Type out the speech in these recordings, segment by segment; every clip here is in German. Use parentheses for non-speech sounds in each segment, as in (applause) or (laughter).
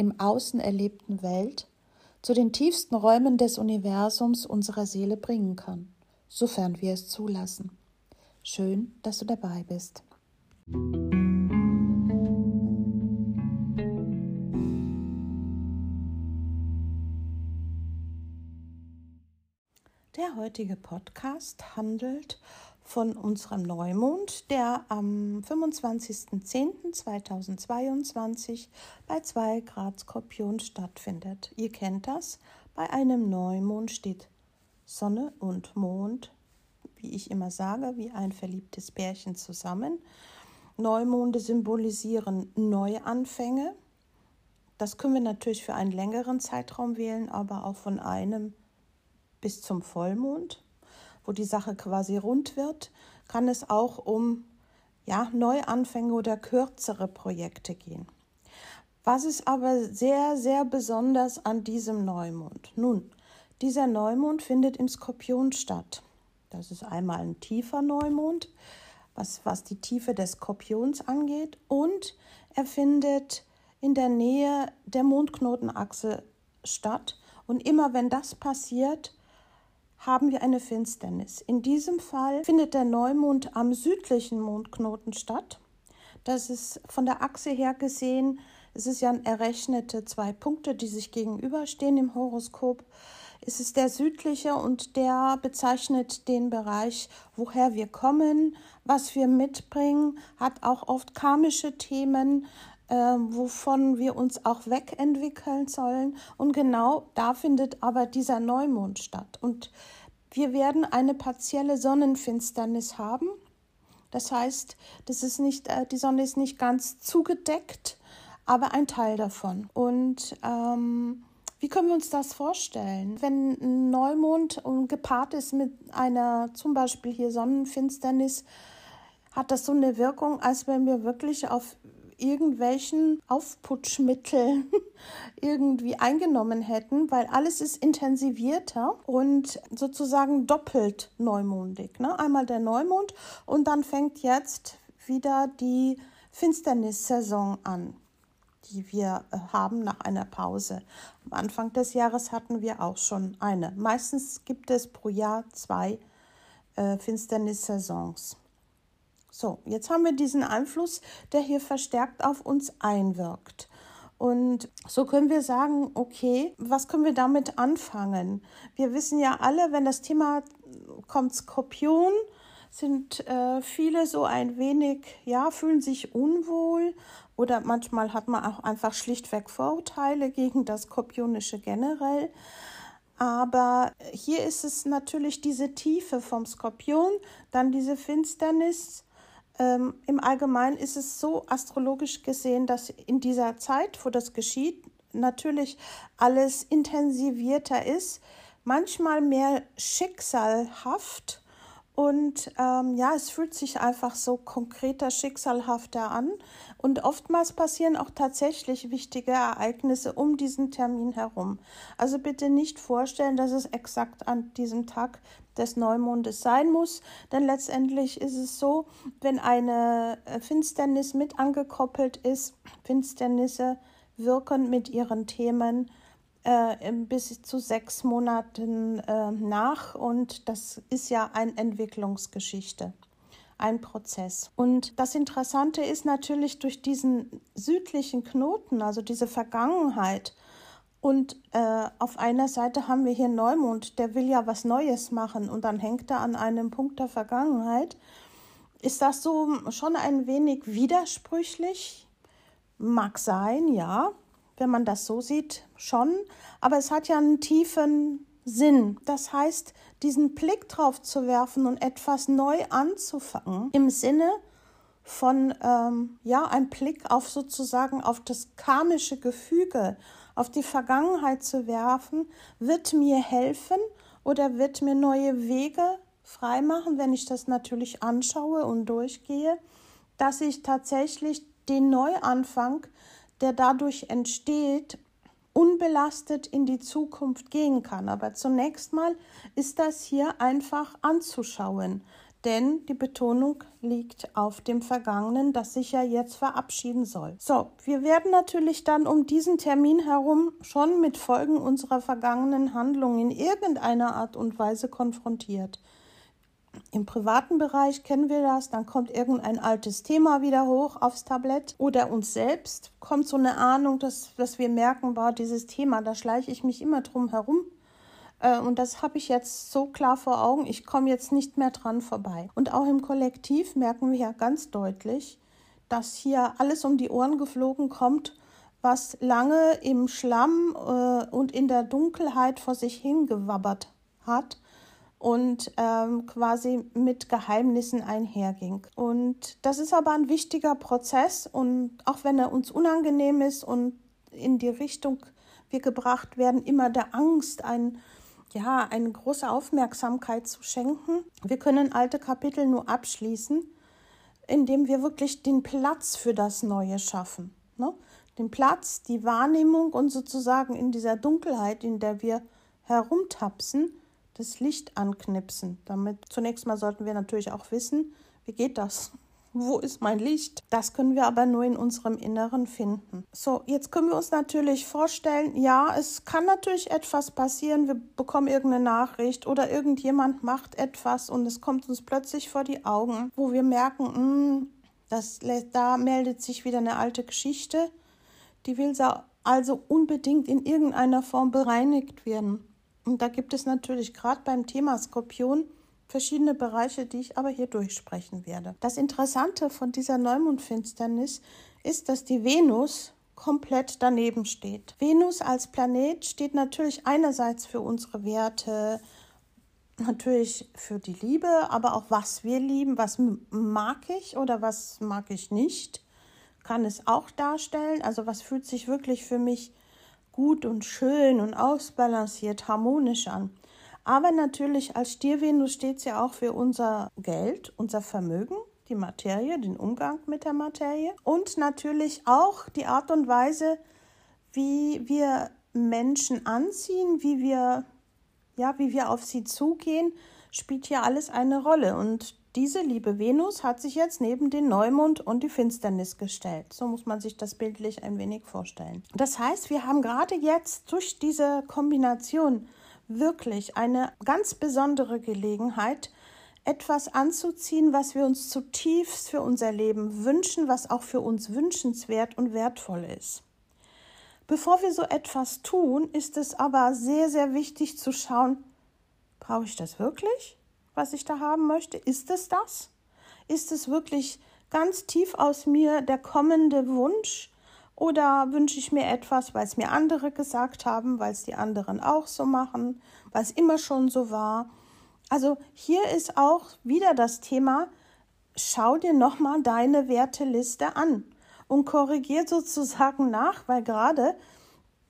im Außen erlebten Welt zu den tiefsten Räumen des Universums unserer Seele bringen kann, sofern wir es zulassen. Schön, dass du dabei bist. Der heutige Podcast handelt von unserem Neumond, der am 25.10.2022 bei 2 Grad Skorpion stattfindet. Ihr kennt das, bei einem Neumond steht Sonne und Mond, wie ich immer sage, wie ein verliebtes Pärchen zusammen. Neumonde symbolisieren Neuanfänge. Das können wir natürlich für einen längeren Zeitraum wählen, aber auch von einem bis zum Vollmond wo die Sache quasi rund wird, kann es auch um ja, Neuanfänge oder kürzere Projekte gehen. Was ist aber sehr, sehr besonders an diesem Neumond? Nun, dieser Neumond findet im Skorpion statt. Das ist einmal ein tiefer Neumond, was, was die Tiefe des Skorpions angeht, und er findet in der Nähe der Mondknotenachse statt. Und immer wenn das passiert, haben wir eine Finsternis. In diesem Fall findet der Neumond am südlichen Mondknoten statt. Das ist von der Achse her gesehen, es ist ja errechnete zwei Punkte, die sich gegenüberstehen im Horoskop. Es ist der südliche und der bezeichnet den Bereich, woher wir kommen, was wir mitbringen, hat auch oft karmische Themen, äh, wovon wir uns auch wegentwickeln sollen. Und genau da findet aber dieser Neumond statt. Und wir werden eine partielle Sonnenfinsternis haben. Das heißt, das ist nicht, äh, die Sonne ist nicht ganz zugedeckt, aber ein Teil davon. Und ähm, wie können wir uns das vorstellen? Wenn ein Neumond gepaart ist mit einer zum Beispiel hier Sonnenfinsternis, hat das so eine Wirkung, als wenn wir wirklich auf irgendwelchen Aufputschmitteln (laughs) irgendwie eingenommen hätten, weil alles ist intensivierter und sozusagen doppelt neumondig. Ne? Einmal der Neumond und dann fängt jetzt wieder die Finsternissaison an die wir äh, haben nach einer Pause. Am Anfang des Jahres hatten wir auch schon eine. Meistens gibt es pro Jahr zwei äh, Finsternissaisons. So, jetzt haben wir diesen Einfluss, der hier verstärkt auf uns einwirkt. Und so können wir sagen, okay, was können wir damit anfangen? Wir wissen ja alle, wenn das Thema kommt Skorpion, sind äh, viele so ein wenig, ja, fühlen sich unwohl oder manchmal hat man auch einfach schlichtweg Vorurteile gegen das Skorpionische generell. Aber hier ist es natürlich diese Tiefe vom Skorpion, dann diese Finsternis, ähm, Im Allgemeinen ist es so astrologisch gesehen, dass in dieser Zeit, wo das geschieht, natürlich alles intensivierter ist, manchmal mehr schicksalhaft und ähm, ja, es fühlt sich einfach so konkreter, schicksalhafter an. Und oftmals passieren auch tatsächlich wichtige Ereignisse um diesen Termin herum. Also bitte nicht vorstellen, dass es exakt an diesem Tag des Neumondes sein muss. Denn letztendlich ist es so, wenn eine äh, Finsternis mit angekoppelt ist, Finsternisse wirken mit ihren Themen äh, bis zu sechs Monaten äh, nach und das ist ja eine Entwicklungsgeschichte, ein Prozess. Und das Interessante ist natürlich durch diesen südlichen Knoten, also diese Vergangenheit, Und äh, auf einer Seite haben wir hier Neumond, der will ja was Neues machen und dann hängt er an einem Punkt der Vergangenheit. Ist das so schon ein wenig widersprüchlich? Mag sein, ja, wenn man das so sieht, schon. Aber es hat ja einen tiefen Sinn. Das heißt, diesen Blick drauf zu werfen und etwas neu anzufangen im Sinne von ähm, ja ein Blick auf sozusagen auf das karmische Gefüge, auf die Vergangenheit zu werfen, wird mir helfen oder wird mir neue Wege freimachen, wenn ich das natürlich anschaue und durchgehe, dass ich tatsächlich den Neuanfang, der dadurch entsteht, unbelastet in die Zukunft gehen kann. Aber zunächst mal ist das hier einfach anzuschauen, denn die Betonung liegt auf dem Vergangenen, das sich ja jetzt verabschieden soll. So, wir werden natürlich dann um diesen Termin herum schon mit Folgen unserer vergangenen Handlungen in irgendeiner Art und Weise konfrontiert. Im privaten Bereich kennen wir das, dann kommt irgendein altes Thema wieder hoch aufs Tablett oder uns selbst kommt so eine Ahnung, dass, dass wir merken, boah, dieses Thema, da schleiche ich mich immer drum herum. Äh, und das habe ich jetzt so klar vor Augen, ich komme jetzt nicht mehr dran vorbei. Und auch im Kollektiv merken wir ja ganz deutlich, dass hier alles um die Ohren geflogen kommt, was lange im Schlamm äh, und in der Dunkelheit vor sich hingewabbert hat und ähm, quasi mit Geheimnissen einherging. Und das ist aber ein wichtiger Prozess und auch wenn er uns unangenehm ist und in die Richtung wir gebracht werden, immer der Angst, ein, ja, eine große Aufmerksamkeit zu schenken. Wir können alte Kapitel nur abschließen, indem wir wirklich den Platz für das Neue schaffen. Ne? Den Platz, die Wahrnehmung und sozusagen in dieser Dunkelheit, in der wir herumtapsen, das Licht anknipsen. Damit zunächst mal sollten wir natürlich auch wissen, wie geht das? (laughs) Wo ist mein Licht? Das können wir aber nur in unserem Inneren finden. So, jetzt können wir uns natürlich vorstellen, ja, es kann natürlich etwas passieren. Wir bekommen irgendeine Nachricht oder irgendjemand macht etwas und es kommt uns plötzlich vor die Augen, wo wir merken, mh, hm, das, da meldet sich wieder eine alte Geschichte. Die will also unbedingt in irgendeiner Form bereinigt werden. Und da gibt es natürlich gerade beim Thema Skorpion verschiedene Bereiche, die ich aber hier durchsprechen werde. Das Interessante von dieser Neumondfinsternis ist, dass die Venus komplett daneben steht. Venus als Planet steht natürlich einerseits für unsere Werte, natürlich für die Liebe, aber auch was wir lieben, was mag ich oder was mag ich nicht, kann es auch darstellen. Also was fühlt sich wirklich für mich gut und schön und ausbalanciert, harmonisch an. Aber natürlich als Stiervenus steht ja auch für unser Geld, unser Vermögen, die Materie, den Umgang mit der Materie und natürlich auch die Art und Weise, wie wir Menschen anziehen, wie wir ja, wie wir auf sie zugehen, spielt hier alles eine Rolle und diese liebe Venus hat sich jetzt neben den Neumond und die Finsternis gestellt. So muss man sich das bildlich ein wenig vorstellen. Das heißt, wir haben gerade jetzt durch diese Kombination wirklich eine ganz besondere Gelegenheit, etwas anzuziehen, was wir uns zutiefst für unser Leben wünschen, was auch für uns wünschenswert und wertvoll ist. Bevor wir so etwas tun, ist es aber sehr, sehr wichtig zu schauen, brauche ich das wirklich? Was ich da haben möchte? Ist es das? Ist es wirklich ganz tief aus mir der kommende Wunsch? Oder wünsche ich mir etwas, weil es mir andere gesagt haben, weil es die anderen auch so machen, weil es immer schon so war? Also hier ist auch wieder das Thema, schau dir nochmal deine Werteliste an und korrigier sozusagen nach, weil gerade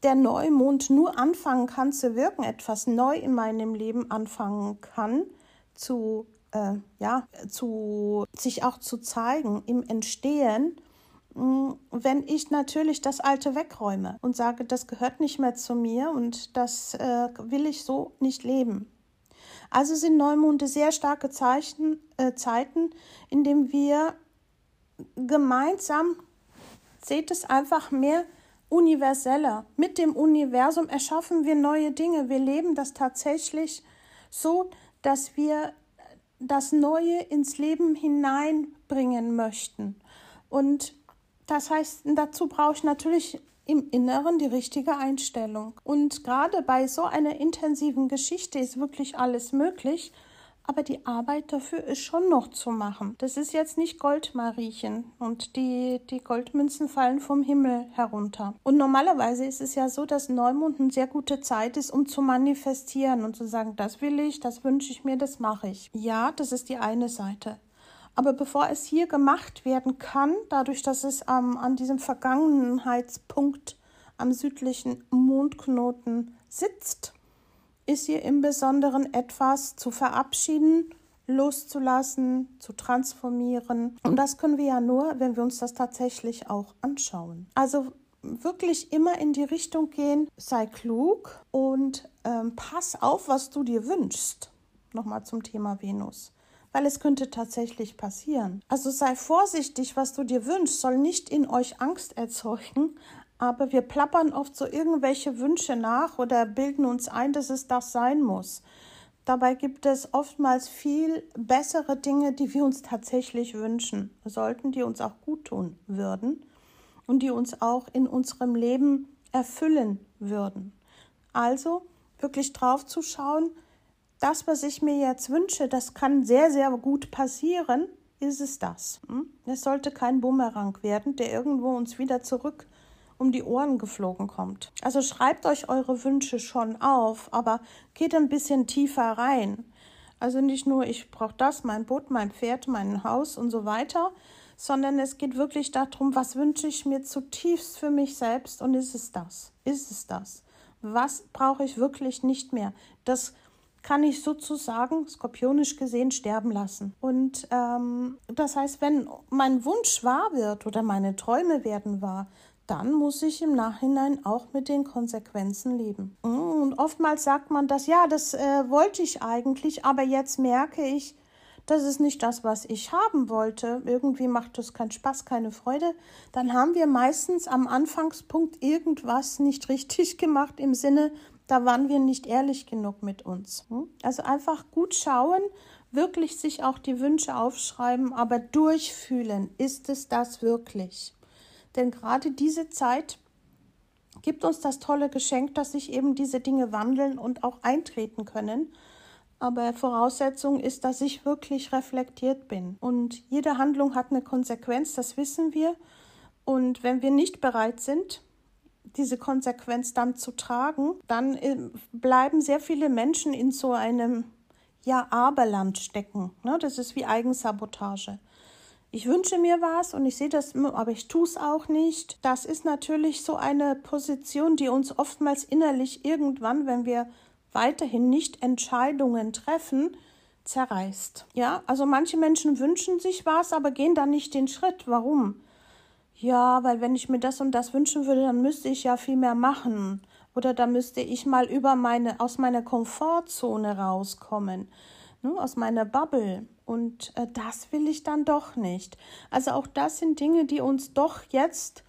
der Neumond nur anfangen kann zu wirken, etwas neu in meinem Leben anfangen kann, zu, äh, ja, zu sich auch zu zeigen im Entstehen, mm, wenn ich natürlich das Alte wegräume und sage, das gehört nicht mehr zu mir und das äh, will ich so nicht leben. Also sind Neumonde sehr starke Zeichen, äh, Zeiten, in denen wir gemeinsam, seht es einfach mehr universeller. Mit dem Universum erschaffen wir neue Dinge. Wir leben das tatsächlich so, dass wir das Neue ins Leben hineinbringen möchten. Und das heißt, dazu brauche ich natürlich im Inneren die richtige Einstellung. Und gerade bei so einer intensiven Geschichte ist wirklich alles möglich aber die Arbeit dafür ist schon noch zu machen. Das ist jetzt nicht Goldmariechen und die, die Goldmünzen fallen vom Himmel herunter. Und normalerweise ist es ja so, dass Neumond eine sehr gute Zeit ist, um zu manifestieren und zu sagen, das will ich, das wünsche ich mir, das mache ich. Ja, das ist die eine Seite. Aber bevor es hier gemacht werden kann, dadurch, dass es ähm, an diesem Vergangenheitspunkt am südlichen Mondknoten sitzt, ist hier im Besonderen etwas zu verabschieden, loszulassen, zu transformieren. Und das können wir ja nur, wenn wir uns das tatsächlich auch anschauen. Also wirklich immer in die Richtung gehen, sei klug und ähm, pass auf, was du dir wünschst. Nochmal zum Thema Venus. Weil es könnte tatsächlich passieren. Also sei vorsichtig, was du dir wünschst, soll nicht in euch Angst erzeugen, aber wir plappern oft so irgendwelche Wünsche nach oder bilden uns ein, dass es das sein muss. Dabei gibt es oftmals viel bessere Dinge, die wir uns tatsächlich wünschen sollten, die uns auch gut tun würden und die uns auch in unserem Leben erfüllen würden. Also wirklich drauf zu schauen, das, was ich mir jetzt wünsche, das kann sehr, sehr gut passieren, ist es das. Hm? Es sollte kein Bumerang werden, der irgendwo uns wieder zurück um die Ohren geflogen kommt. Also schreibt euch eure Wünsche schon auf, aber geht ein bisschen tiefer rein. Also nicht nur, ich brauche das, mein Boot, mein Pferd, mein Haus und so weiter, sondern es geht wirklich darum, was wünsche ich mir zutiefst für mich selbst und ist es das? Ist es das? Was brauche ich wirklich nicht mehr? Das kann ich sozusagen, skorpionisch gesehen, sterben lassen. Und ähm, das heißt, wenn mein Wunsch wahr wird oder meine Träume werden wahr, dann muss ich im Nachhinein auch mit den Konsequenzen leben. Und oftmals sagt man das, ja, das äh, wollte ich eigentlich, aber jetzt merke ich, das ist nicht das, was ich haben wollte. Irgendwie macht das keinen Spaß, keine Freude. Dann haben wir meistens am Anfangspunkt irgendwas nicht (laughs) richtig gemacht im Sinne, da waren wir nicht ehrlich genug mit uns. Hm? Also einfach gut schauen, wirklich sich auch die Wünsche aufschreiben, aber durchfühlen. Ist es das wirklich? Denn gerade diese Zeit gibt uns das tolle Geschenk, dass sich eben diese Dinge wandeln und auch eintreten können. Aber Voraussetzung ist, dass ich wirklich reflektiert bin. Und jede Handlung hat eine Konsequenz, das wissen wir. Und wenn wir nicht bereit sind, diese Konsequenz dann zu tragen, dann äh, bleiben sehr viele Menschen in so einem ja Aberland stecken. Ne? Das ist wie Eigensabotage ich wünsche mir was und ich sehe das, aber ich tue es auch nicht. Das ist natürlich so eine Position, die uns oftmals innerlich irgendwann, wenn wir weiterhin nicht Entscheidungen treffen, zerreißt. Ja, also manche Menschen wünschen sich was, aber gehen dann nicht den Schritt. Warum? Ja, weil wenn ich mir das und das wünschen würde, dann müsste ich ja viel mehr machen. Oder da müsste ich mal über meine, aus meiner Komfortzone rauskommen, ne, aus meiner Bubble. Und äh, das will ich dann doch nicht. Also auch das sind Dinge, die uns doch jetzt,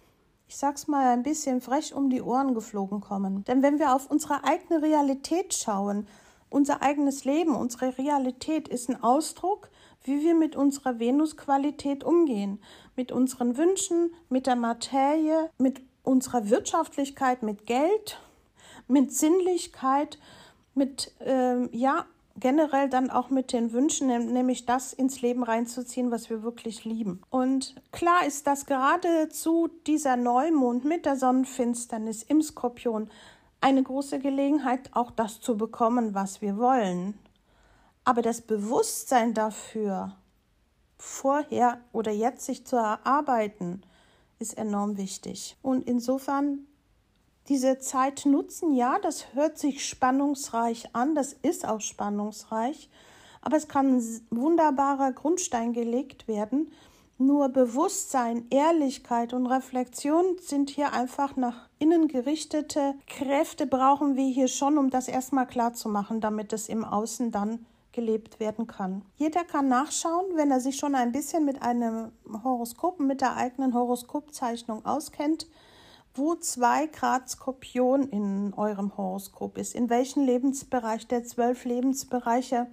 ich sag's mal ein bisschen frech um die Ohren geflogen kommen. Denn wenn wir auf unsere eigene Realität schauen, unser eigenes Leben, unsere Realität ist ein Ausdruck, wie wir mit unserer Venusqualität umgehen, mit unseren Wünschen, mit der Materie, mit unserer Wirtschaftlichkeit, mit Geld, mit Sinnlichkeit, mit ähm, ja generell dann auch mit den Wünschen, nämlich das ins Leben reinzuziehen, was wir wirklich lieben. Und klar ist, dass gerade zu dieser Neumond mit der Sonnenfinsternis im Skorpion eine große Gelegenheit, auch das zu bekommen, was wir wollen. Aber das Bewusstsein dafür, vorher oder jetzt sich zu erarbeiten, ist enorm wichtig. Und insofern diese Zeit nutzen, ja, das hört sich spannungsreich an, das ist auch spannungsreich, aber es kann ein wunderbarer Grundstein gelegt werden. Nur Bewusstsein, Ehrlichkeit und Reflexion sind hier einfach nach innen gerichtete Kräfte, brauchen wir hier schon, um das erstmal klar zu machen, damit es im Außen dann gelebt werden kann. Jeder kann nachschauen, wenn er sich schon ein bisschen mit einem Horoskop, mit der eigenen Horoskopzeichnung auskennt wo zwei Grad Skorpion in eurem Horoskop ist, in welchem Lebensbereich der zwölf Lebensbereiche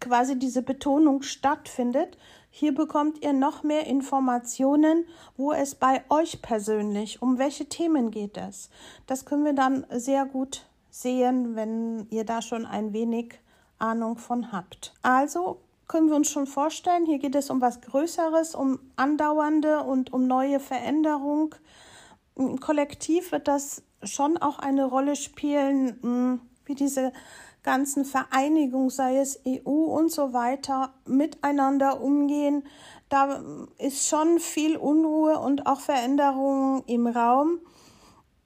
quasi diese Betonung stattfindet. Hier bekommt ihr noch mehr Informationen, wo es bei euch persönlich, um welche Themen geht es. Das können wir dann sehr gut sehen, wenn ihr da schon ein wenig Ahnung von habt. Also können wir uns schon vorstellen, hier geht es um was Größeres, um andauernde und um neue Veränderung. Im Kollektiv wird das schon auch eine Rolle spielen, hm, wie diese ganzen Vereinigungen, sei es EU und so weiter, miteinander umgehen. Da ist schon viel Unruhe und auch Veränderung im Raum.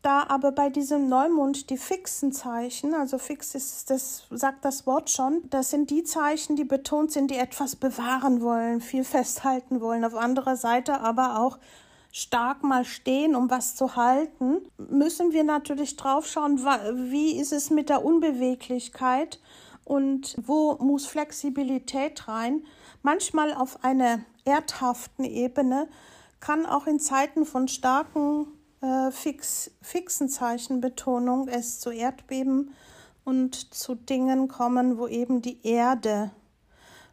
Da aber bei diesem Neumond die fixen Zeichen, also fix ist das, sagt das Wort schon, das sind die Zeichen, die betont sind, die etwas bewahren wollen, viel festhalten wollen. Auf anderer Seite aber auch stark mal stehen, um was zu halten, müssen wir natürlich drauf schauen, wie ist es mit der Unbeweglichkeit und wo muss Flexibilität rein. Manchmal auf einer erdhaften Ebene kann auch in Zeiten von starken äh, fix, fixen Zeichenbetonung es zu Erdbeben und zu Dingen kommen, wo eben die Erde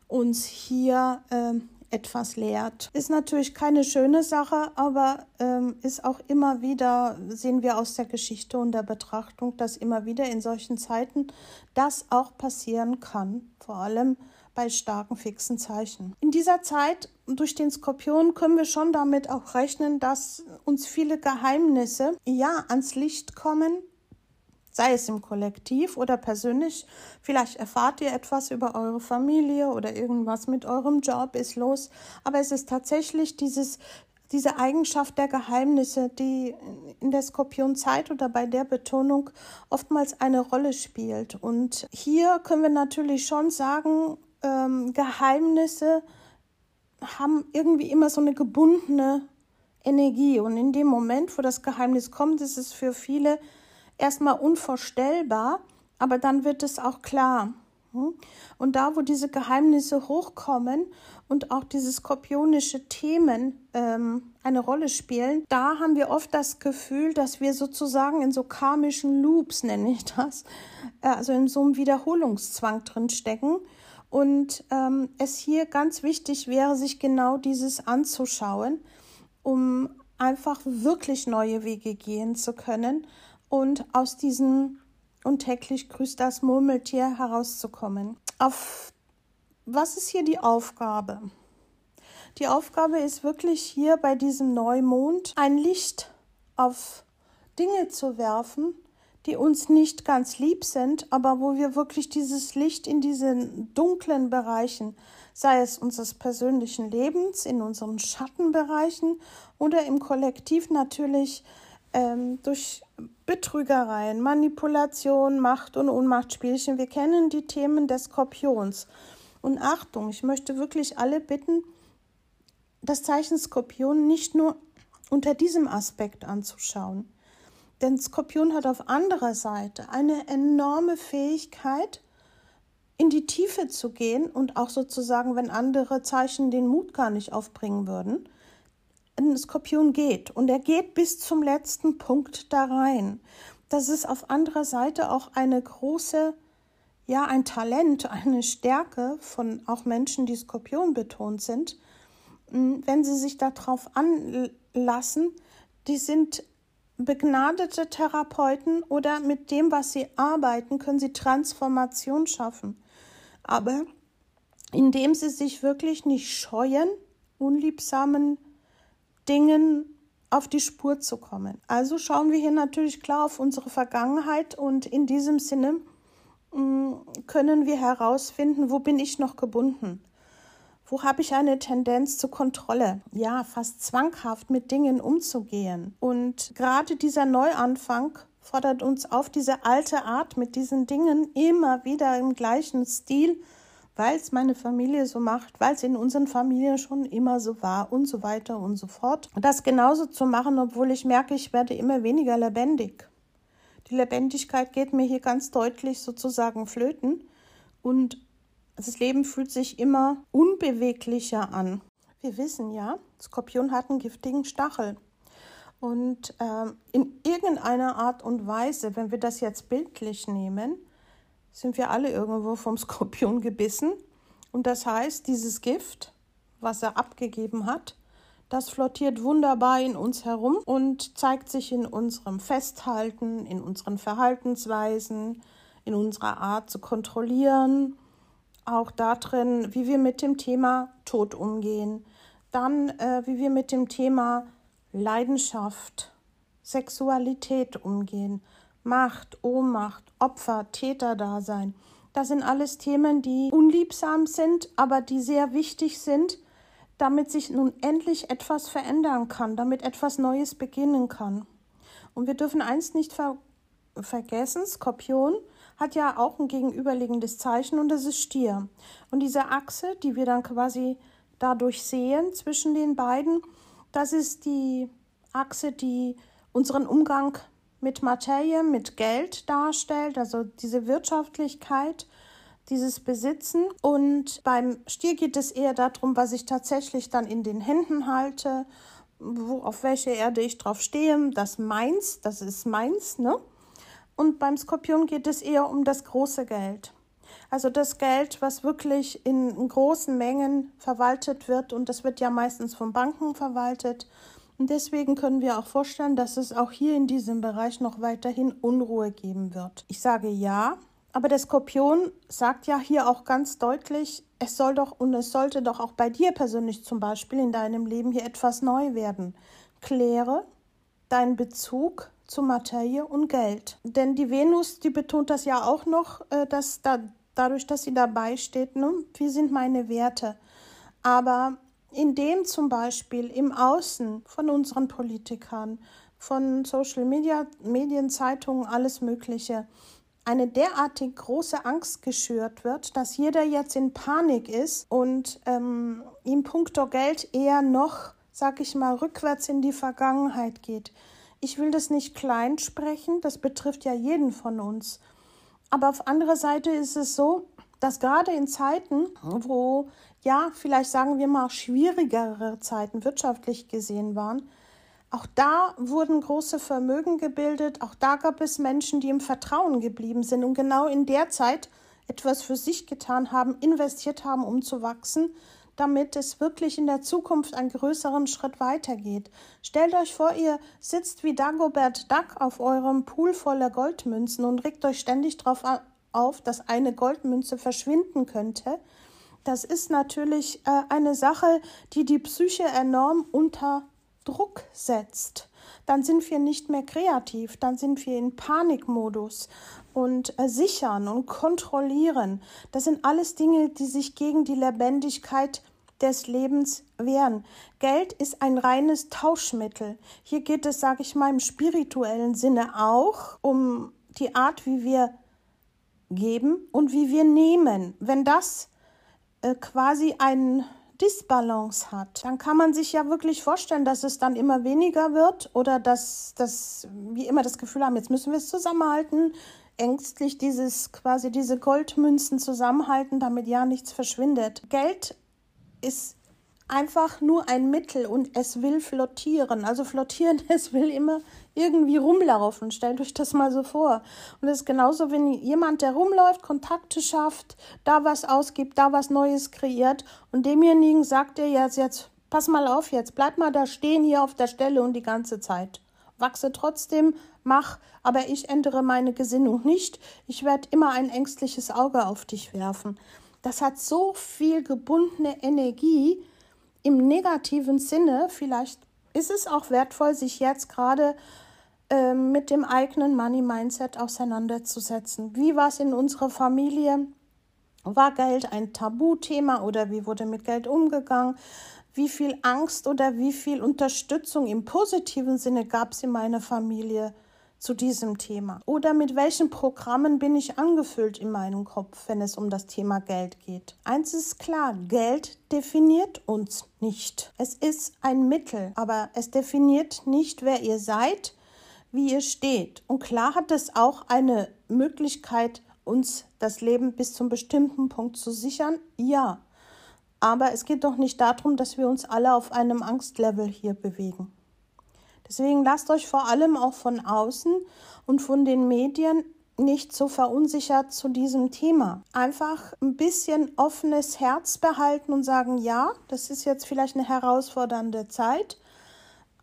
uns hier äh, etwas lehrt. Ist natürlich keine schöne Sache, aber ähm, ist auch immer wieder, sehen wir aus der Geschichte und der Betrachtung, dass immer wieder in solchen Zeiten das auch passieren kann, vor allem bei starken fixen Zeichen. In dieser Zeit durch den Skorpion können wir schon damit auch rechnen, dass uns viele Geheimnisse ja ans Licht kommen, sei es im Kollektiv oder persönlich. Vielleicht erfahrt ihr etwas über eure Familie oder irgendwas mit eurem Job ist los. Aber es ist tatsächlich dieses, diese Eigenschaft der Geheimnisse, die in der Skorpionzeit oder bei der Betonung oftmals eine Rolle spielt. Und hier können wir natürlich schon sagen, ähm, Geheimnisse haben irgendwie immer so eine gebundene Energie. Und in dem Moment, wo das Geheimnis kommt, ist es für viele erstmal unvorstellbar, aber dann wird es auch klar. Hm? Und da, wo diese Geheimnisse hochkommen und auch diese skorpionische Themen ähm, eine Rolle spielen, da haben wir oft das Gefühl, dass wir sozusagen in so karmischen Loops, nenne ich das, äh, also in so einem Wiederholungszwang drin stecken. Und ähm, es hier ganz wichtig wäre, sich genau dieses anzuschauen, um einfach wirklich neue Wege gehen zu können und aus diesem und täglich grüßt das Murmeltier herauszukommen. Auf was ist hier die Aufgabe? Die Aufgabe ist wirklich hier bei diesem Neumond ein Licht auf Dinge zu werfen, die uns nicht ganz lieb sind, aber wo wir wirklich dieses Licht in diesen dunklen Bereichen, sei es unseres persönlichen Lebens, in unseren Schattenbereichen oder im Kollektiv natürlich ähm, durch Betrügereien, Manipulation, Macht- und Ohnmachtspielchen. Wir kennen die Themen des Skorpions. Und Achtung, ich möchte wirklich alle bitten, das Zeichen Skorpion nicht nur unter diesem Aspekt anzuschauen. Denn Skorpion hat auf anderer Seite eine enorme Fähigkeit, in die Tiefe zu gehen und auch sozusagen, wenn andere Zeichen den Mut gar nicht aufbringen würden, ein Skorpion geht und er geht bis zum letzten Punkt da rein. Das ist auf anderer Seite auch eine große, ja, ein Talent, eine Stärke von auch Menschen, die Skorpion betont sind. Hm, wenn sie sich darauf anlassen, die sind begnadete Therapeuten oder mit dem, was sie arbeiten, können sie Transformation schaffen. Aber indem sie sich wirklich nicht scheuen, unliebsamen Dingen auf die Spur zu kommen. Also schauen wir hier natürlich klar auf unsere Vergangenheit und in diesem Sinne mm, können wir herausfinden, wo bin ich noch gebunden? Wo habe ich eine Tendenz zur Kontrolle? Ja, fast zwanghaft mit Dingen umzugehen. Und gerade dieser Neuanfang fordert uns auf, diese alte Art mit diesen Dingen immer wieder im gleichen Stil weil es meine Familie so macht, weil es in unseren Familien schon immer so war und so weiter und so fort. Das genauso zu machen, obwohl ich merke, ich werde immer weniger lebendig. Die Lebendigkeit geht mir hier ganz deutlich sozusagen flöten und das Leben fühlt sich immer unbeweglicher an. Wir wissen ja, Skorpion hat einen giftigen Stachel. Und ähm, in irgendeiner Art und Weise, wenn wir das jetzt bildlich nehmen, sind wir alle irgendwo vom (laughs) Skorpion gebissen. Und das heißt, dieses Gift, was er abgegeben hat, das flottiert wunderbar in uns herum und zeigt sich in unserem Festhalten, in unseren Verhaltensweisen, in unserer Art zu kontrollieren, auch darin, wie wir mit dem Thema Tod umgehen, dann äh, wie wir mit dem Thema Leidenschaft, Sexualität umgehen, Macht, Ohnmacht, Opfer, Täterdasein. Das sind alles Themen, die unliebsam sind, aber die sehr wichtig sind, damit sich nun endlich etwas verändern kann, damit etwas Neues beginnen kann. Und wir dürfen eins nicht ver vergessen, Skorpion hat ja auch ein gegenüberliegendes Zeichen und das ist Stier. Und diese Achse, die wir dann quasi dadurch sehen zwischen den beiden, das ist die Achse, die unseren Umgang mit Materie, mit Geld darstellt, also diese Wirtschaftlichkeit dieses Besitzen. Und beim Stier geht es eher darum, was ich tatsächlich dann in den Händen halte, wo, auf welche Erde ich drauf stehe. Das meins, das ist meins, ne? Und beim Skorpion geht es eher um das große Geld. Also das Geld, was wirklich in großen Mengen verwaltet wird und das wird ja meistens von Banken verwaltet. Und deswegen können wir auch vorstellen, dass es auch hier in diesem Bereich noch weiterhin Unruhe geben wird. Ich sage ja, aber der Skorpion sagt ja hier auch ganz deutlich, es soll doch und es sollte doch auch bei dir persönlich zum Beispiel in deinem Leben hier etwas neu werden. Kläre deinen Bezug zu Materie und Geld. Denn die Venus, die betont das ja auch noch, äh, dass da, dadurch, dass sie dabei steht, ne, wie sind meine Werte. Aber indem zum Beispiel im Außen von unseren Politikern, von Social Media, Medien, Zeitungen, alles Mögliche, eine derartig große Angst geschürt wird, dass jeder jetzt in Panik ist und ähm, im Punkto Geld eher noch, sag ich mal, rückwärts in die Vergangenheit geht. Ich will das nicht klein sprechen, das betrifft ja jeden von uns. Aber auf anderer Seite ist es so, dass gerade in Zeiten, wo ja, vielleicht sagen wir mal schwierigere Zeiten wirtschaftlich gesehen waren, auch da wurden große Vermögen gebildet, auch da gab es Menschen, die im Vertrauen geblieben sind und genau in der Zeit etwas für sich getan haben, investiert haben, um zu wachsen, damit es wirklich in der Zukunft einen größeren Schritt weitergeht. Stellt euch vor, ihr sitzt wie Dagobert Duck auf eurem Pool voller Goldmünzen und regt euch ständig darauf auf, dass eine Goldmünze verschwinden könnte. Das ist natürlich äh, eine Sache, die die Psyche enorm unter Druck setzt, dann sind wir nicht mehr kreativ, dann sind wir in Panikmodus und äh, sichern und kontrollieren. Das sind alles Dinge, die sich gegen die Lebendigkeit des Lebens wehren. Geld ist ein reines Tauschmittel. Hier geht es, sage ich mal, im spirituellen Sinne auch um die Art, wie wir geben und wie wir nehmen. Wenn das äh, quasi ein Disbalance hat, dann kann man sich ja wirklich vorstellen, dass es dann immer weniger wird oder dass, dass wir immer das Gefühl haben, jetzt müssen wir es zusammenhalten, ängstlich dieses quasi diese Goldmünzen zusammenhalten, damit ja nichts verschwindet. Geld ist einfach nur ein Mittel und es will flottieren. Also flottieren, (laughs) es will immer irgendwie rumlaufen. Stellt euch das mal so vor. Und es ist genauso, wenn jemand, der rumläuft, Kontakte schafft, da was ausgibt, da was Neues kreiert und demjenigen sagt er jetzt, jetzt, pass mal auf jetzt, bleib mal da stehen hier auf der Stelle und die ganze Zeit. Wachse trotzdem, mach, aber ich ändere meine Gesinnung nicht. Ich werde immer ein ängstliches Auge auf dich werfen. Das hat so viel gebundene Energie im negativen Sinne. Vielleicht ist es auch wertvoll, sich jetzt gerade ähm, mit dem eigenen Money Mindset auseinanderzusetzen. Wie war es in unserer Familie? War Geld ein Tabuthema oder wie wurde mit Geld umgegangen? Wie viel Angst oder wie viel Unterstützung im positiven Sinne gab es in meiner Familie zu diesem Thema? Oder mit welchen Programmen bin ich angefüllt in meinem Kopf, wenn es um das Thema Geld geht? Eins ist klar, Geld definiert uns nicht. Es ist ein Mittel, aber es definiert nicht, wer ihr seid, wie ihr steht. Und klar hat es auch eine Möglichkeit, uns das Leben bis zum bestimmten Punkt zu sichern. Ja. Aber es geht doch nicht darum, dass wir uns alle auf einem Angstlevel hier bewegen. Deswegen lasst euch vor allem auch von außen und von den Medien nicht so verunsichert zu diesem Thema. Einfach ein bisschen offenes Herz behalten und sagen, ja, das ist jetzt vielleicht eine herausfordernde Zeit,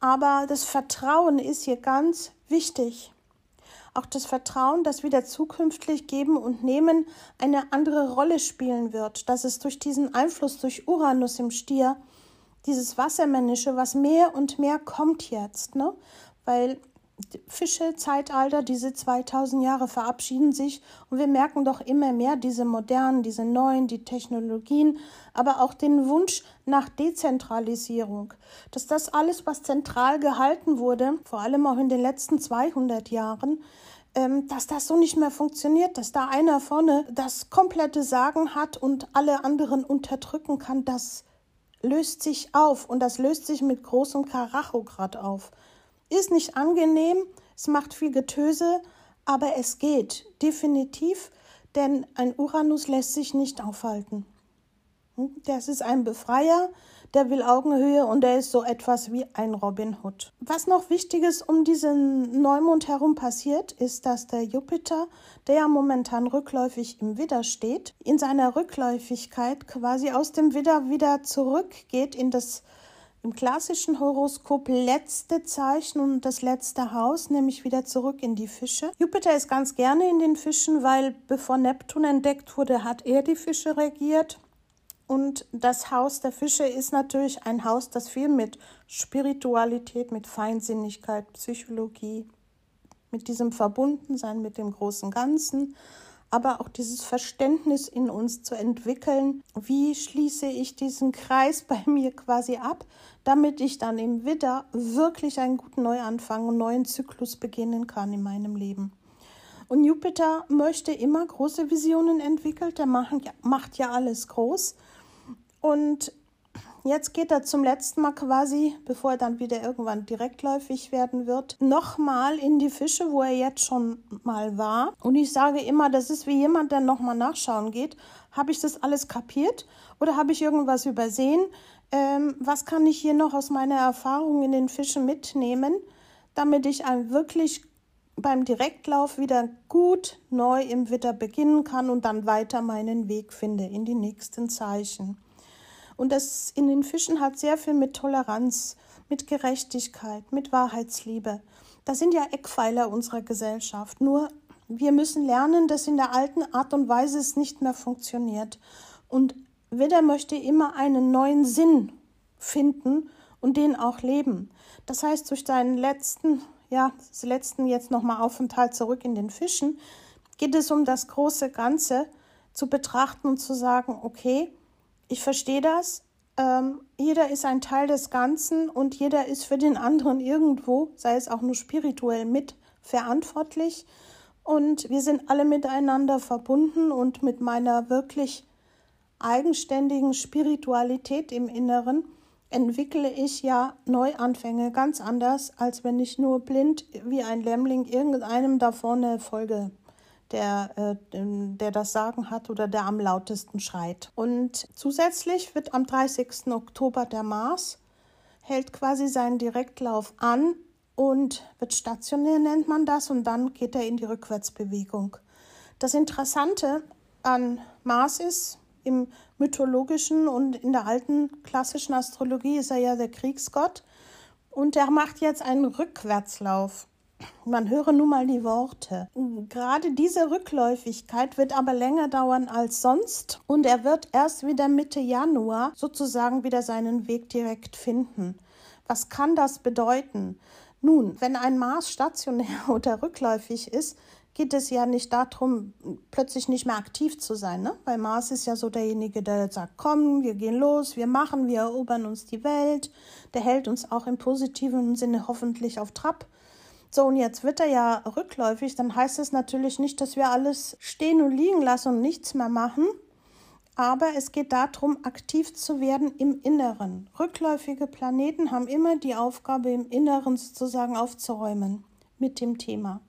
aber das Vertrauen ist hier ganz wichtig. Auch das Vertrauen, dass wieder zukünftig Geben und Nehmen eine andere Rolle spielen wird, dass es durch diesen Einfluss durch Uranus im Stier, dieses Wassermännische, was mehr und mehr kommt jetzt, ne? Weil Fische-Zeitalter, diese 2000 Jahre verabschieden sich und wir merken doch immer mehr diese modernen, diese neuen, die Technologien, aber auch den Wunsch nach Dezentralisierung, dass das alles, was zentral gehalten wurde, vor allem auch in den letzten 200 Jahren, ähm, dass das so nicht mehr funktioniert, dass da einer vorne das komplette Sagen hat und alle anderen unterdrücken kann, das löst sich auf und das löst sich mit großem Karacho grad auf. Ist nicht angenehm, es macht viel Getöse, aber es geht definitiv, denn ein Uranus lässt sich nicht aufhalten. Hm, das ist ein Befreier, der will Augenhöhe und der ist so etwas wie ein Robin Hood. Was noch Wichtiges um diesen Neumond herum passiert, ist, dass der Jupiter, der ja momentan rückläufig im Widder steht, in seiner Rückläufigkeit quasi aus dem Widder wieder zurückgeht in das im klassischen Horoskop letzte Zeichen und das letzte Haus, nämlich wieder zurück in die Fische. Jupiter ist ganz gerne in den Fischen, weil bevor Neptun entdeckt wurde, hat er die Fische regiert. Und das Haus der Fische ist natürlich ein Haus, das viel mit Spiritualität, mit Feinsinnigkeit, Psychologie, mit diesem Verbundensein mit dem großen Ganzen aber auch dieses Verständnis in uns zu entwickeln, wie schließe ich diesen Kreis (laughs) bei mir quasi ab, damit ich dann im Widder wirklich einen guten Neuanfang und neuen Zyklus beginnen kann in meinem Leben. Und Jupiter möchte immer große Visionen entwickeln, der macht ja alles groß. Und Jetzt geht er zum letzten Mal quasi, bevor er dann wieder irgendwann direktläufig werden wird, nochmal in die Fische, wo er jetzt schon mal war. Und ich sage immer, das ist wie jemand, der nochmal nachschauen geht. Habe ich das alles kapiert oder habe ich irgendwas übersehen? Ähm, was kann ich hier noch aus meiner Erfahrung in den Fischen mitnehmen, damit ich ein wirklich beim Direktlauf wieder gut neu im Witter beginnen kann und dann weiter meinen Weg finde in die nächsten Zeichen. Und das in den Fischen hat sehr viel mit Toleranz, mit Gerechtigkeit, mit Wahrheitsliebe. Das sind ja Eckpfeiler unserer Gesellschaft. Nur wir müssen lernen, dass in der alten Art und Weise es nicht mehr funktioniert. Und Widder möchte immer einen neuen Sinn finden und den auch leben. Das heißt, durch deinen letzten, ja, letzten jetzt nochmal Aufenthalt zurück in den Fischen, geht es um das große Ganze zu betrachten und zu sagen, okay, ich verstehe das. Ähm, jeder ist ein Teil des Ganzen und jeder ist für den anderen irgendwo, sei es auch nur spirituell, mit verantwortlich. Und wir sind alle miteinander verbunden und mit meiner wirklich eigenständigen Spiritualität im Inneren entwickle ich ja Neuanfänge ganz anders, als wenn ich nur blind wie ein Lämmling irgendeinem da vorne folge der, äh, der das Sagen hat oder der am lautesten schreit. Und zusätzlich wird am 30. Oktober der Mars, hält quasi seinen Direktlauf an und wird stationär, nennt man das, und dann geht er in die Rückwärtsbewegung. Das Interessante an Mars ist, im mythologischen und in der alten klassischen Astrologie ist er ja der Kriegsgott und er macht jetzt einen Rückwärtslauf. Man höre nun mal die Worte. Gerade diese Rückläufigkeit wird aber länger dauern als sonst und er wird erst wieder Mitte Januar sozusagen wieder seinen Weg direkt finden. Was kann das bedeuten? Nun, wenn ein Mars stationär (laughs) oder rückläufig ist, geht es ja nicht darum, plötzlich nicht mehr aktiv zu sein, ne? Weil Mars ist ja so derjenige, der sagt, komm, wir gehen los, wir machen, wir erobern uns die Welt. Der hält uns auch im positiven Sinne hoffentlich auf Trab. So, und jetzt wird er ja rückläufig, dann heißt es natürlich nicht, dass wir alles stehen und liegen lassen und nichts mehr machen. Aber es geht darum, aktiv zu werden im Inneren. Rückläufige Planeten haben immer die Aufgabe, im Inneren sozusagen aufzuräumen mit dem Thema.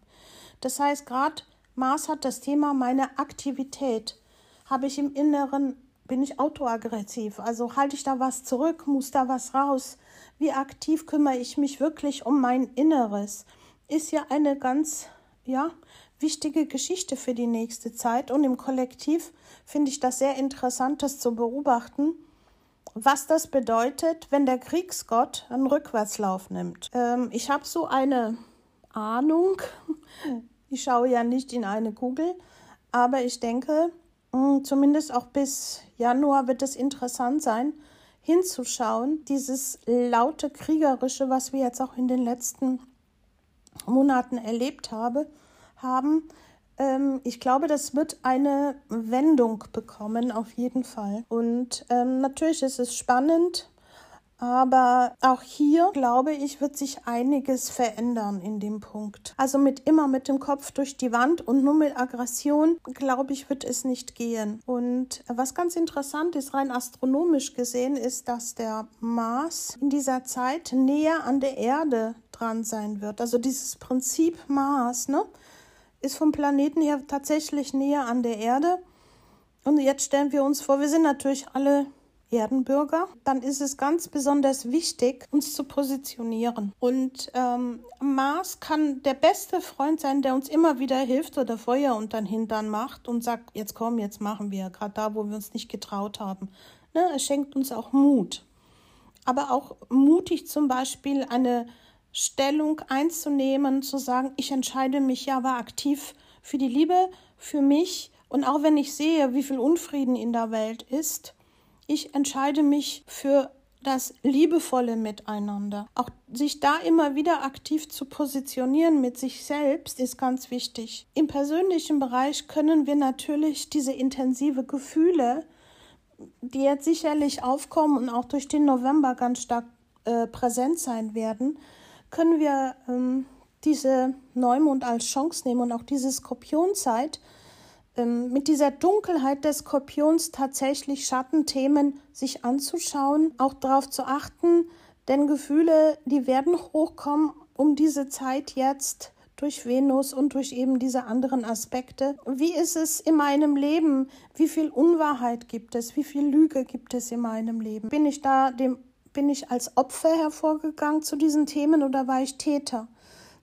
Das heißt, gerade Mars hat das Thema meine Aktivität. Habe ich im Inneren, bin ich autoaggressiv? Also halte ich da was zurück? Muss da was raus? Wie aktiv kümmere ich mich wirklich um mein Inneres? Ist ja eine ganz, ja, wichtige Geschichte für die nächste Zeit. Und im Kollektiv finde ich das sehr interessant, das zu beobachten, was das bedeutet, wenn der Kriegsgott einen Rückwärtslauf nimmt. Ähm, ich habe so eine Ahnung, (laughs) ich schaue ja nicht in eine Kugel, aber ich denke, hm, zumindest auch bis Januar wird es interessant sein, hinzuschauen, dieses laute Kriegerische, was wir jetzt auch in den letzten Monaten erlebt habe, haben. Ähm, ich glaube, das wird eine Wendung bekommen, auf jeden Fall. Und ähm, natürlich ist es spannend, aber auch hier, glaube ich, wird sich einiges verändern in dem Punkt. Also mit immer mit dem Kopf durch die Wand und nur mit Aggression, glaube ich, wird es nicht gehen. Und was ganz interessant ist, rein astronomisch gesehen, ist, dass der Mars in dieser Zeit näher an der Erde dran sein wird. Also dieses Prinzip Mars, ne, ist vom Planeten her tatsächlich näher an der Erde. Und jetzt stellen wir uns vor, wir sind natürlich alle Erdenbürger, dann ist es ganz besonders wichtig, uns zu positionieren. Und ähm, Mars kann der beste Freund sein, der uns immer wieder hilft oder Feuer unter den Hintern macht und sagt, jetzt komm, jetzt machen wir, gerade da, wo wir uns nicht getraut haben. Ne? Er schenkt uns auch Mut. Aber auch mutig zum Beispiel eine Stellung einzunehmen, zu sagen, ich entscheide mich ja aber aktiv für die Liebe, für mich und auch wenn ich sehe, wie viel Unfrieden in der Welt ist, ich entscheide mich für das liebevolle Miteinander. Auch sich da immer wieder aktiv zu positionieren mit sich selbst ist ganz wichtig. Im persönlichen Bereich können wir natürlich diese intensive Gefühle, die jetzt sicherlich aufkommen und auch durch den November ganz stark äh, präsent sein werden, können wir ähm, diese Neumond als Chance nehmen und auch diese Skorpionzeit ähm, mit dieser Dunkelheit des Skorpions tatsächlich Schattenthemen sich anzuschauen, auch darauf zu achten, denn Gefühle, die werden hochkommen um diese Zeit jetzt durch Venus und durch eben diese anderen Aspekte. Wie ist es in meinem Leben? Wie viel Unwahrheit gibt es? Wie viel Lüge gibt es in meinem Leben? Bin ich da dem bin ich als Opfer hervorgegangen zu diesen Themen oder war ich Täter?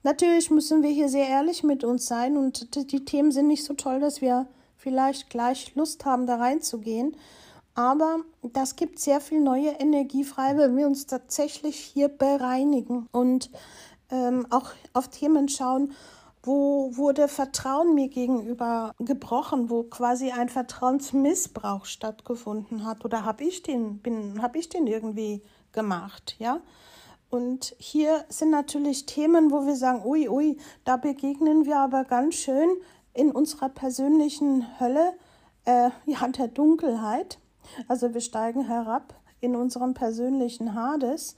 Natürlich müssen wir hier sehr ehrlich mit uns sein und die Themen sind nicht so toll, dass wir vielleicht gleich Lust haben, da reinzugehen. Aber das gibt sehr viel neue Energie frei, wenn wir uns tatsächlich hier bereinigen und ähm, auch auf Themen schauen, wo wurde Vertrauen mir gegenüber gebrochen, wo quasi ein Vertrauensmissbrauch stattgefunden hat oder habe ich den bin habe ich den irgendwie gemacht, ja? Und hier sind natürlich Themen, wo wir sagen, ui, ui, da begegnen wir aber ganz schön in unserer persönlichen Hölle, äh, ja, der Dunkelheit. Also wir steigen herab in unserem persönlichen Hades.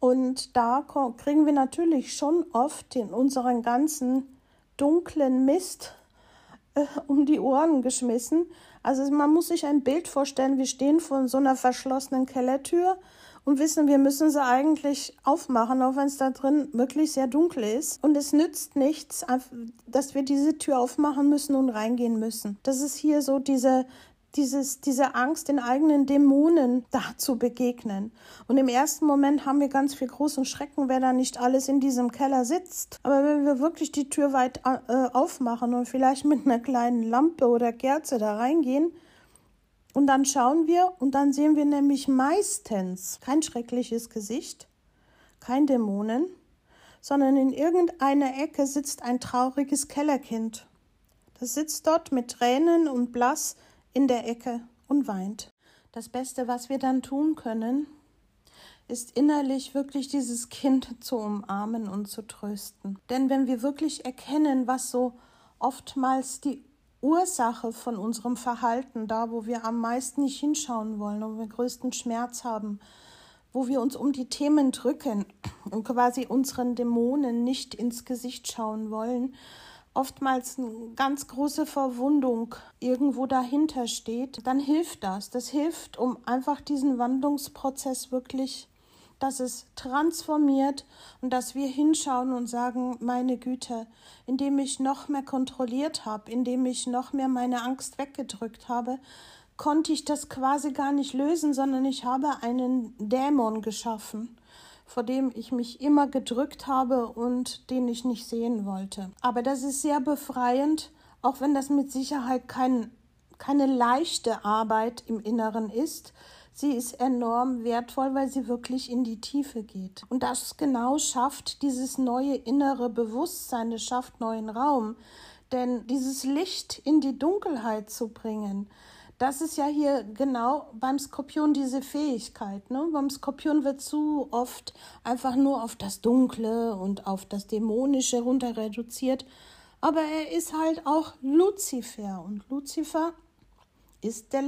Und da kriegen wir natürlich schon oft in unseren ganzen dunklen Mist äh, um die Ohren geschmissen. Also man muss sich ein Bild vorstellen, wir stehen vor so einer verschlossenen Kellertür und wissen, wir müssen sie eigentlich aufmachen, auch wenn es da drin wirklich sehr dunkel ist. Und es nützt nichts, dass wir diese Tür aufmachen müssen und reingehen müssen. Das ist hier so diese, dieses, diese Angst, den eigenen Dämonen (laughs) da zu begegnen. Und im ersten Moment haben wir ganz viel großen Schrecken, wer da nicht alles in diesem Keller sitzt. Aber wenn wir wirklich die Tür weit äh, aufmachen und vielleicht mit einer kleinen Lampe oder Kerze da reingehen, und dann schauen wir und dann sehen wir nämlich meistens kein schreckliches Gesicht, kein Dämonen, sondern in irgendeiner Ecke sitzt ein trauriges Kellerkind. Das sitzt dort mit Tränen und blass in der Ecke und weint. Das Beste, was wir dann tun können, ist innerlich wirklich dieses Kind zu umarmen und zu trösten. Denn wenn wir wirklich erkennen, was so oftmals die Ursache von unserem Verhalten, da wo wir am meisten nicht hinschauen wollen, wo wir größten Schmerz haben, wo wir uns um die Themen drücken und quasi unseren Dämonen nicht ins Gesicht schauen wollen, oftmals eine ganz große Verwundung irgendwo dahinter steht, dann hilft das. Das hilft, um einfach diesen Wandlungsprozess wirklich dass es transformiert und dass wir hinschauen und sagen, meine Güte, indem ich noch mehr kontrolliert habe, indem ich noch mehr meine Angst weggedrückt habe, konnte ich das quasi gar nicht lösen, sondern ich habe einen Dämon geschaffen vor dem ich mich immer gedrückt habe und den ich nicht sehen wollte. Aber das ist sehr befreiend, auch wenn das mit Sicherheit kein, keine leichte Arbeit im Inneren ist. Sie ist enorm wertvoll, weil sie wirklich in die Tiefe geht. Und das genau schafft dieses neue innere Bewusstsein, es schafft neuen Raum. Denn dieses Licht in die Dunkelheit zu bringen, das ist ja hier genau beim Skorpion diese Fähigkeit. Ne? Beim Skorpion wird zu oft einfach nur auf das Dunkle und auf das Dämonische runter reduziert. Aber er ist halt auch Luzifer und Luzifer ist der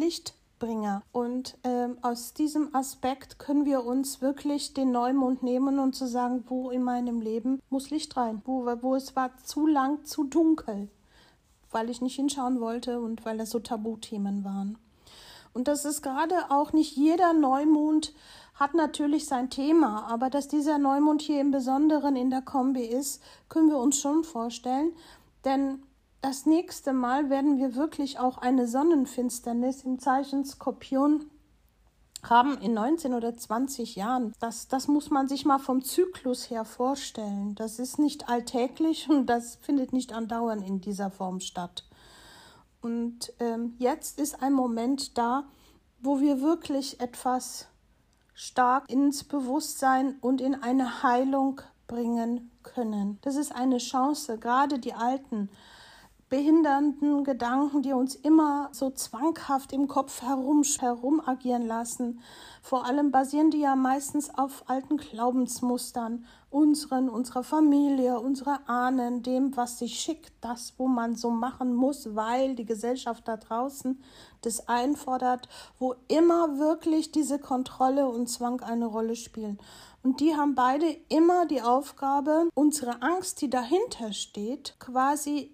Lichtbringer. Und ähm, aus diesem Aspekt können wir uns wirklich den Neumond nehmen und zu sagen, wo in meinem Leben muss Licht rein, wo, wo es war zu lang, zu dunkel weil ich nicht hinschauen wollte und weil das so Tabuthemen waren. Und das ist gerade auch nicht jeder Neumond hat natürlich sein Thema, aber dass dieser Neumond hier im Besonderen in der Kombi ist, können wir uns schon vorstellen, denn das nächste Mal werden wir wirklich auch eine Sonnenfinsternis im Zeichen Skorpion haben in 19 oder 20 Jahren. Das, das muss man sich mal vom Zyklus her vorstellen. Das ist nicht alltäglich und das findet nicht andauernd in dieser Form statt. Und ähm, jetzt ist ein Moment da, wo wir wirklich etwas stark ins Bewusstsein und in eine Heilung bringen können. Das ist eine Chance, gerade die Alten behindernden Gedanken, die uns immer so zwanghaft im Kopf herum, herum agieren lassen. Vor allem basieren die ja meistens auf alten Glaubensmustern, unseren, unserer Familie, unserer Ahnen, dem, was sich schickt, das, wo man so machen muss, weil die Gesellschaft da draußen das einfordert, wo immer wirklich diese Kontrolle und Zwang eine Rolle spielen. Und die haben beide immer die Aufgabe, unsere Angst, die dahinter steht, quasi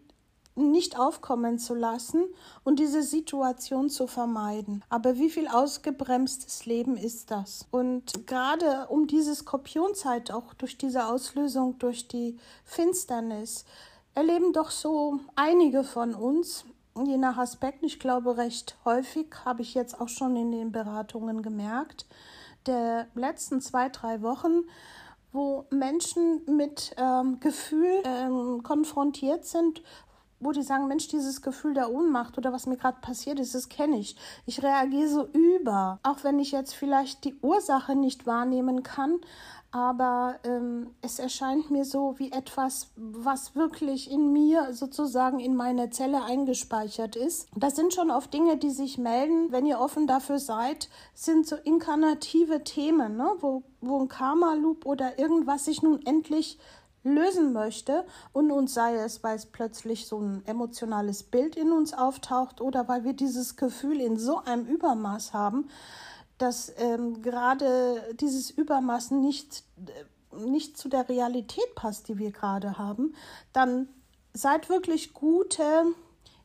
nicht aufkommen zu lassen und diese Situation zu vermeiden. Aber wie viel ausgebremstes Leben ist das? Und gerade um diese Skorpionzeit, auch durch diese Auslösung, durch die Finsternis, erleben doch so einige von uns, je nach Aspekt, ich glaube recht häufig, habe ich jetzt auch schon in den Beratungen gemerkt, der letzten zwei, drei Wochen, wo Menschen mit ähm, Gefühl ähm, konfrontiert sind, wo die sagen, Mensch, dieses Gefühl der Ohnmacht oder was mir gerade passiert ist, das kenne ich. Ich reagiere so über, auch wenn ich jetzt vielleicht die Ursache nicht wahrnehmen kann, aber ähm, es erscheint mir so wie etwas, was wirklich in mir sozusagen in meine Zelle eingespeichert ist. Das sind schon oft Dinge, die sich melden, wenn ihr offen dafür seid, sind so inkarnative Themen, ne? wo, wo ein Karma-Loop oder irgendwas sich nun endlich lösen möchte und uns sei es, weil es plötzlich so ein emotionales Bild in uns auftaucht oder weil wir dieses Gefühl in so einem Übermaß haben, dass ähm, gerade dieses Übermaß nicht, äh, nicht zu der Realität passt, die wir gerade haben, dann seid wirklich gute,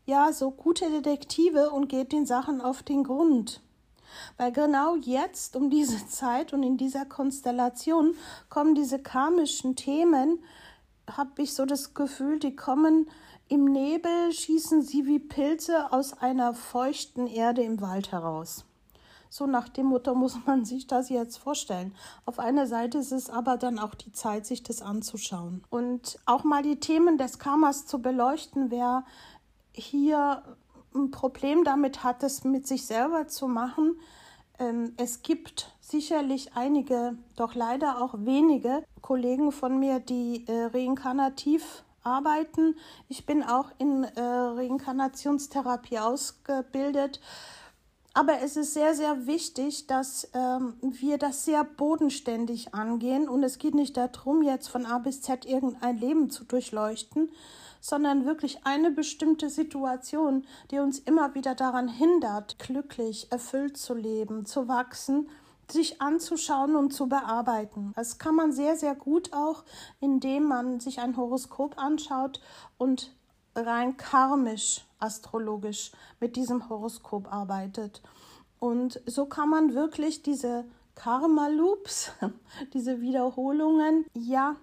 ja, so gute Detektive und geht den Sachen auf den Grund. Weil genau jetzt, um diese (laughs) Zeit und in dieser Konstellation, kommen diese karmischen Themen, habe ich so das Gefühl, die kommen im Nebel, schießen sie wie Pilze aus einer feuchten Erde im Wald heraus. So nach dem Motto muss man sich das jetzt vorstellen. Auf einer Seite ist es aber dann auch die Zeit, sich das anzuschauen. Und auch mal die Themen des Karmas zu beleuchten, wer hier ein Problem damit hat, es mit sich selber zu machen. Ähm, es gibt sicherlich einige, doch leider auch wenige Kollegen von mir, die äh, reinkarnativ arbeiten. Ich bin auch in äh, Reinkarnationstherapie ausgebildet. Aber es ist sehr, sehr wichtig, dass ähm, wir das sehr bodenständig angehen. Und es geht nicht darum, jetzt von A bis Z irgendein Leben zu durchleuchten, sondern wirklich eine bestimmte Situation, die uns immer wieder daran hindert, glücklich, erfüllt zu leben, zu wachsen, sich anzuschauen und zu bearbeiten. Das kann man sehr, sehr gut auch, indem man sich ein Horoskop anschaut und rein karmisch, astrologisch mit diesem Horoskop arbeitet. Und so kann man wirklich diese Karma-Loops, (laughs) diese Wiederholungen, ja,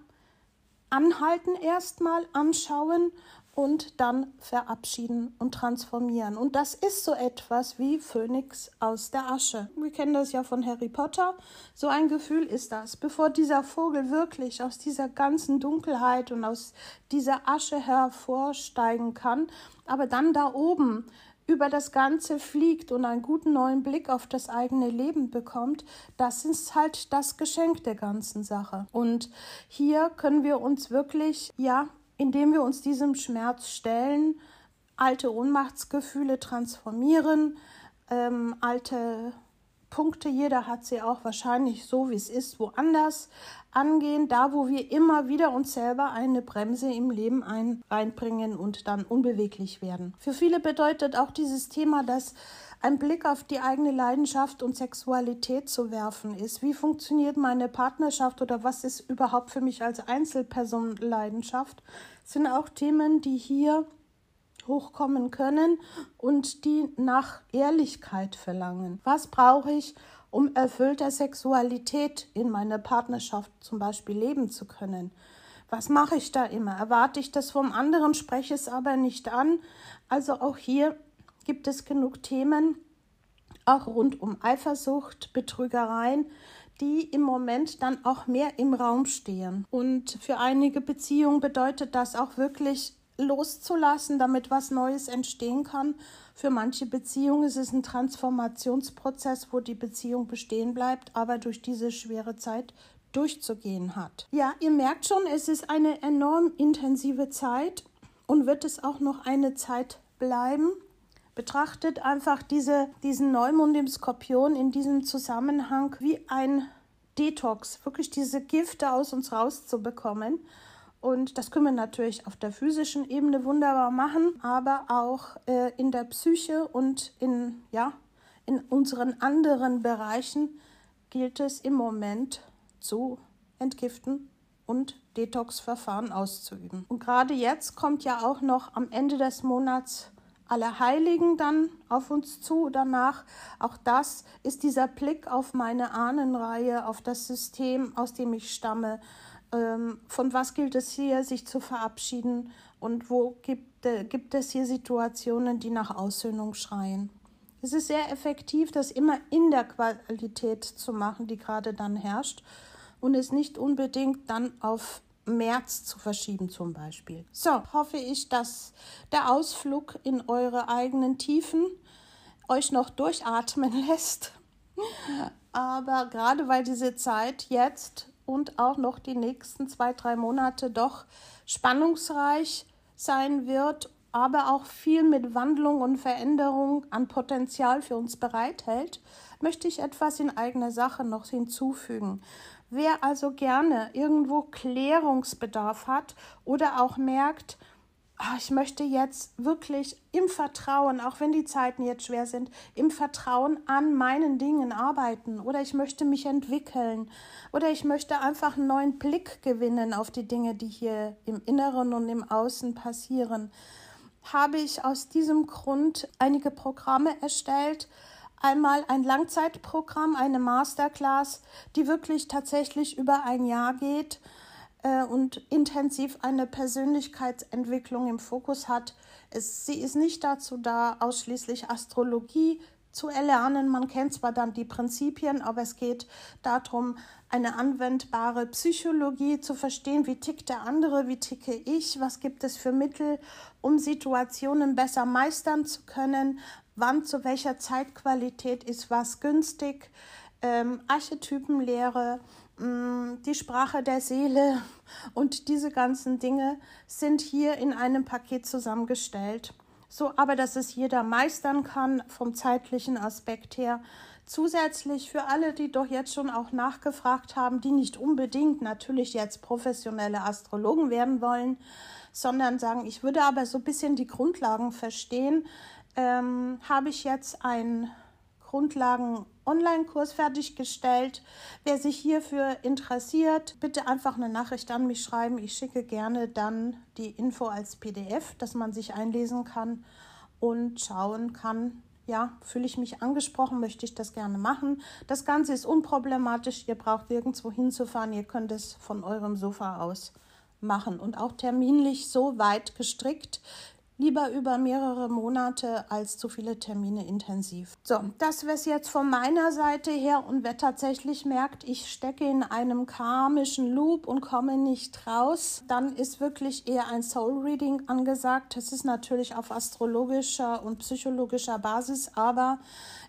anhalten erstmal, anschauen und dann verabschieden und transformieren. Und das ist so etwas wie Phönix aus der Asche. Wir kennen das ja von Harry Potter. So ein Gefühl ist das. Bevor dieser Vogel wirklich aus dieser ganzen Dunkelheit und aus dieser Asche hervorsteigen kann, aber dann da oben über das Ganze fliegt und einen guten neuen Blick auf das eigene Leben bekommt, das ist halt das Geschenk der ganzen Sache. Und hier können wir uns wirklich, ja, indem wir uns diesem Schmerz stellen, alte Ohnmachtsgefühle transformieren, ähm, alte Punkte, jeder hat sie auch wahrscheinlich so, wie es ist, woanders angehen, da wo wir immer wieder uns selber eine Bremse im Leben ein, reinbringen und dann unbeweglich werden. Für viele bedeutet auch dieses Thema, dass ein Blick auf die eigene Leidenschaft und Sexualität zu werfen ist. Wie funktioniert meine Partnerschaft oder was ist überhaupt für mich als Einzelperson Leidenschaft? Sind auch Themen, die hier hochkommen können und die nach Ehrlichkeit verlangen. Was brauche ich, um erfüllter Sexualität in meiner Partnerschaft zum Beispiel leben zu können? Was mache ich da immer? Erwarte ich das vom anderen, spreche es aber nicht an? Also auch hier gibt es genug Themen, auch rund um Eifersucht, Betrügereien, die im Moment dann auch mehr im Raum stehen. Und für einige Beziehungen bedeutet das auch wirklich loszulassen, damit was Neues entstehen kann. Für manche Beziehungen ist es ein Transformationsprozess, wo die Beziehung bestehen bleibt, aber durch diese schwere Zeit durchzugehen hat. Ja, ihr merkt schon, es ist eine enorm intensive Zeit und wird es auch noch eine Zeit bleiben. Betrachtet einfach diese, diesen Neumond im Skorpion in diesem Zusammenhang wie ein Detox, wirklich diese Gifte aus uns rauszubekommen und das können wir natürlich auf der physischen Ebene wunderbar machen, aber auch äh, in der Psyche und in, ja, in unseren anderen Bereichen gilt es im Moment zu entgiften und Detox-Verfahren auszuüben. Und gerade jetzt kommt ja auch noch am Ende des Monats alle Heiligen dann auf uns zu danach. Auch das ist dieser Blick auf meine Ahnenreihe, auf das System, aus dem ich stamme von was gilt es hier, sich zu verabschieden und wo gibt, äh, gibt es hier Situationen, die nach Aussöhnung schreien. Es ist sehr effektiv, das immer in der Qualität zu machen, die gerade dann herrscht und es nicht unbedingt dann auf März zu verschieben zum Beispiel. So, hoffe ich, dass der Ausflug in eure eigenen Tiefen euch noch durchatmen (laughs) lässt. Aber gerade weil diese Zeit jetzt und auch noch die nächsten zwei, drei Monate doch spannungsreich sein wird, aber auch viel mit Wandlung und Veränderung an Potenzial für uns bereithält, möchte ich etwas in eigener Sache noch hinzufügen. Wer also gerne irgendwo Klärungsbedarf hat oder auch merkt, ich möchte jetzt wirklich im Vertrauen, auch wenn die Zeiten jetzt schwer sind, im Vertrauen an meinen Dingen arbeiten. Oder ich möchte mich entwickeln. Oder ich möchte einfach einen neuen Blick gewinnen auf die Dinge, die hier im Inneren und im Außen passieren, habe ich aus diesem Grund einige Programme erstellt. Einmal ein Langzeitprogramm, eine Masterclass, die wirklich tatsächlich über ein Jahr geht äh, und intensiv eine Persönlichkeitsentwicklung im Fokus hat. Es, sie ist nicht dazu da, ausschließlich Astrologie zu erlernen. Man kennt zwar dann die Prinzipien, aber es geht darum, eine anwendbare Psychologie zu verstehen, wie tickt der andere, wie ticke ich, was gibt es für Mittel, um Situationen besser meistern zu können, wann zu welcher Zeitqualität ist was günstig, ähm, Archetypenlehre, Mm, die Sprache der Seele und diese ganzen Dinge sind hier in einem Paket zusammengestellt. So aber, dass es jeder meistern kann vom zeitlichen Aspekt her. Zusätzlich für alle, die doch jetzt schon auch nachgefragt haben, die nicht unbedingt natürlich jetzt professionelle Astrologen werden wollen, sondern sagen, ich würde aber so ein bisschen die Grundlagen verstehen, ähm, habe ich jetzt ein Grundlagen Online-Kurs fertiggestellt. Wer sich hierfür interessiert, bitte einfach eine Nachricht an mich schreiben. Ich schicke gerne dann die Info als PDF, dass man sich einlesen kann und schauen kann, ja, fühle ich mich angesprochen, möchte ich das gerne machen. Das Ganze ist unproblematisch, ihr braucht nirgendwo hinzufahren, ihr könnt es von eurem Sofa aus machen und auch terminlich so weit gestrickt, lieber über mehrere Monate als zu viele Termine intensiv. So, das wäre es jetzt von meiner Seite her und wer tatsächlich merkt, ich stecke in einem karmischen Loop und komme nicht raus, dann ist wirklich eher ein Soul Reading angesagt. Das ist natürlich auf astrologischer und psychologischer Basis, aber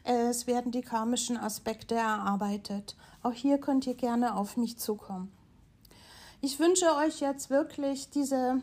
es werden die karmischen Aspekte erarbeitet. Auch hier könnt ihr gerne auf mich zukommen. Ich wünsche euch jetzt wirklich diese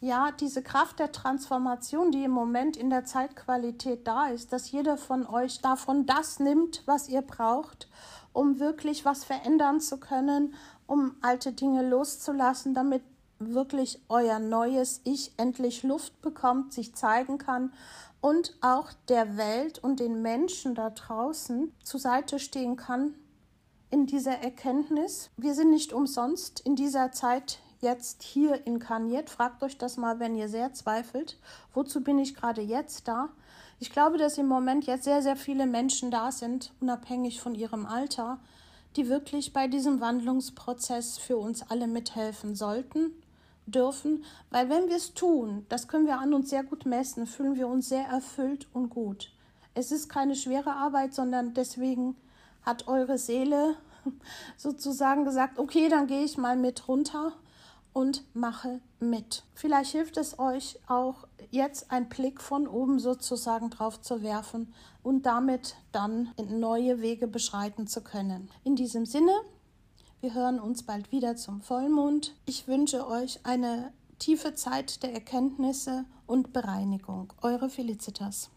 ja, diese Kraft der Transformation, die im Moment in der Zeitqualität da ist, dass jeder von euch davon das nimmt, was ihr braucht, um wirklich was verändern zu können, um alte Dinge loszulassen, damit wirklich euer neues Ich endlich Luft bekommt, sich zeigen kann und auch der Welt und den Menschen da draußen zur Seite stehen kann in dieser Erkenntnis. Wir sind nicht umsonst in dieser Zeit jetzt hier inkarniert. Fragt euch das mal, wenn ihr sehr zweifelt. Wozu bin ich gerade jetzt da? Ich glaube, dass im Moment jetzt sehr, sehr viele Menschen da sind, unabhängig von ihrem Alter, die wirklich bei diesem Wandlungsprozess für uns alle mithelfen sollten, dürfen, weil wenn wir es tun, das können wir an uns sehr gut messen, fühlen wir uns sehr erfüllt und gut. Es ist keine schwere Arbeit, sondern deswegen hat eure Seele (laughs) sozusagen gesagt, okay, dann gehe ich mal mit runter und mache mit. Vielleicht hilft es euch auch jetzt einen Blick von oben sozusagen drauf zu werfen und damit dann neue Wege beschreiten zu können. In diesem Sinne, wir hören uns bald wieder zum Vollmond. Ich wünsche euch eine tiefe Zeit der Erkenntnisse und Bereinigung. Eure Felicitas.